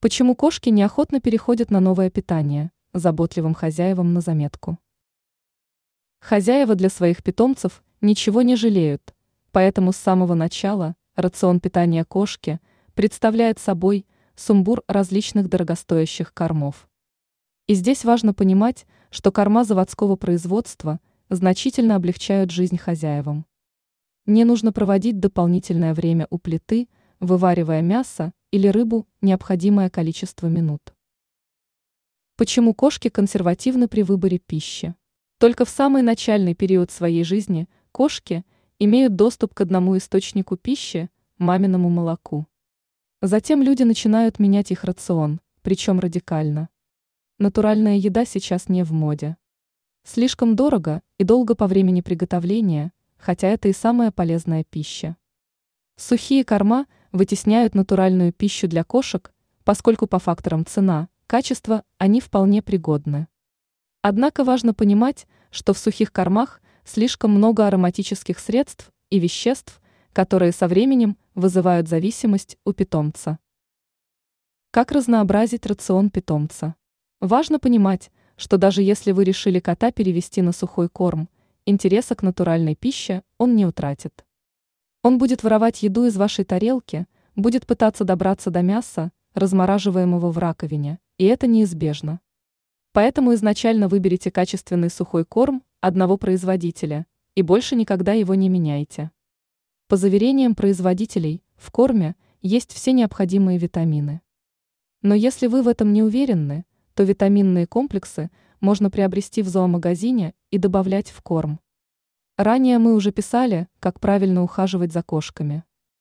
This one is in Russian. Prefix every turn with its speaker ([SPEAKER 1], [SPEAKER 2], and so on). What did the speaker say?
[SPEAKER 1] Почему кошки неохотно переходят на новое питание? Заботливым хозяевам на заметку. Хозяева для своих питомцев ничего не жалеют, поэтому с самого начала рацион питания кошки представляет собой сумбур различных дорогостоящих кормов. И здесь важно понимать, что корма заводского производства значительно облегчают жизнь хозяевам. Не нужно проводить дополнительное время у плиты, вываривая мясо или рыбу необходимое количество минут. Почему кошки консервативны при выборе пищи? Только в самый начальный период своей жизни кошки имеют доступ к одному источнику пищи – маминому молоку. Затем люди начинают менять их рацион, причем радикально. Натуральная еда сейчас не в моде. Слишком дорого и долго по времени приготовления, хотя это и самая полезная пища. Сухие корма – вытесняют натуральную пищу для кошек, поскольку по факторам цена, качество они вполне пригодны. Однако важно понимать, что в сухих кормах слишком много ароматических средств и веществ, которые со временем вызывают зависимость у питомца. Как разнообразить рацион питомца? Важно понимать, что даже если вы решили кота перевести на сухой корм, интереса к натуральной пище он не утратит. Он будет воровать еду из вашей тарелки, будет пытаться добраться до мяса, размораживаемого в раковине, и это неизбежно. Поэтому изначально выберите качественный сухой корм одного производителя и больше никогда его не меняйте. По заверениям производителей, в корме есть все необходимые витамины. Но если вы в этом не уверены, то витаминные комплексы можно приобрести в зоомагазине и добавлять в корм. Ранее мы уже писали, как правильно ухаживать за кошками.